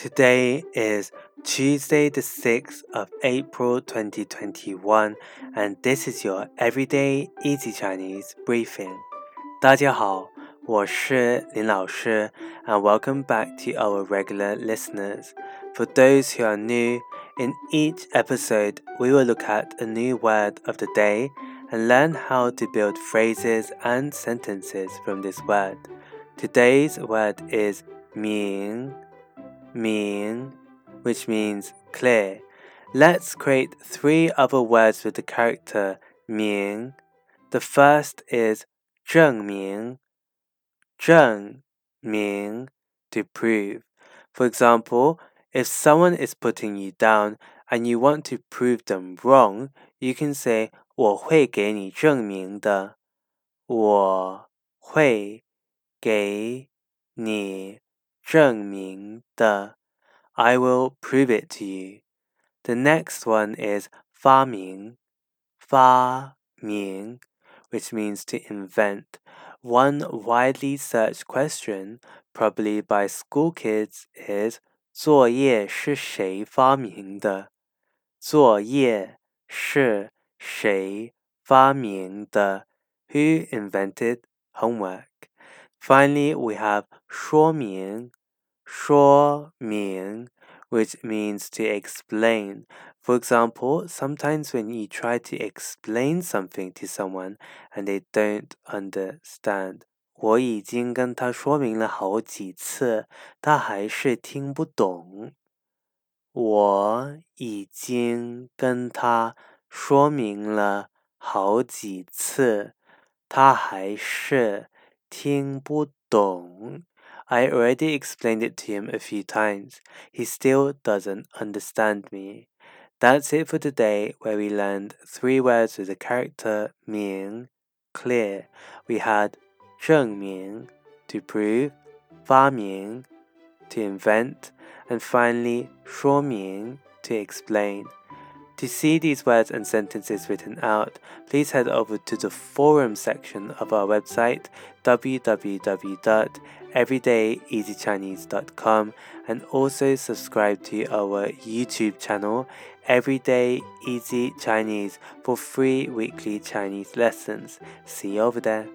Today is Tuesday, the 6th of April 2021, and this is your Everyday Easy Chinese Briefing. 大家好，我是林老师，and welcome back to our regular listeners. For those who are new, in each episode, we will look at a new word of the day and learn how to build phrases and sentences from this word. Today's word is 明。Ming, which means clear. Let's create three other words with the character 明. The first is 证明,证明 to prove. For example, if someone is putting you down and you want to prove them wrong, you can say 我会给你证明的。我会给你证明的 I will prove it to you. The next one is 发明发明 which means to invent. One widely searched question, probably by school kids, is 作业是谁发明的？作业是谁发明的？Who invented homework? Finally, we have 说明 说明 which means to explain. For example, sometimes when you try to explain something to someone and they don't understand, 我已经跟他说明了好几次，他还是听不懂。我已经跟他说明了好几次，他还是听不懂。 I already explained it to him a few times. He still doesn't understand me. That's it for today, where we learned three words with the character 明 clear. We had 证明 to prove, 发明 to invent, and finally 说明 to explain. To see these words and sentences written out, please head over to the forum section of our website www.everydayeasychinese.com and also subscribe to our YouTube channel Everyday Easy Chinese for free weekly Chinese lessons. See you over there.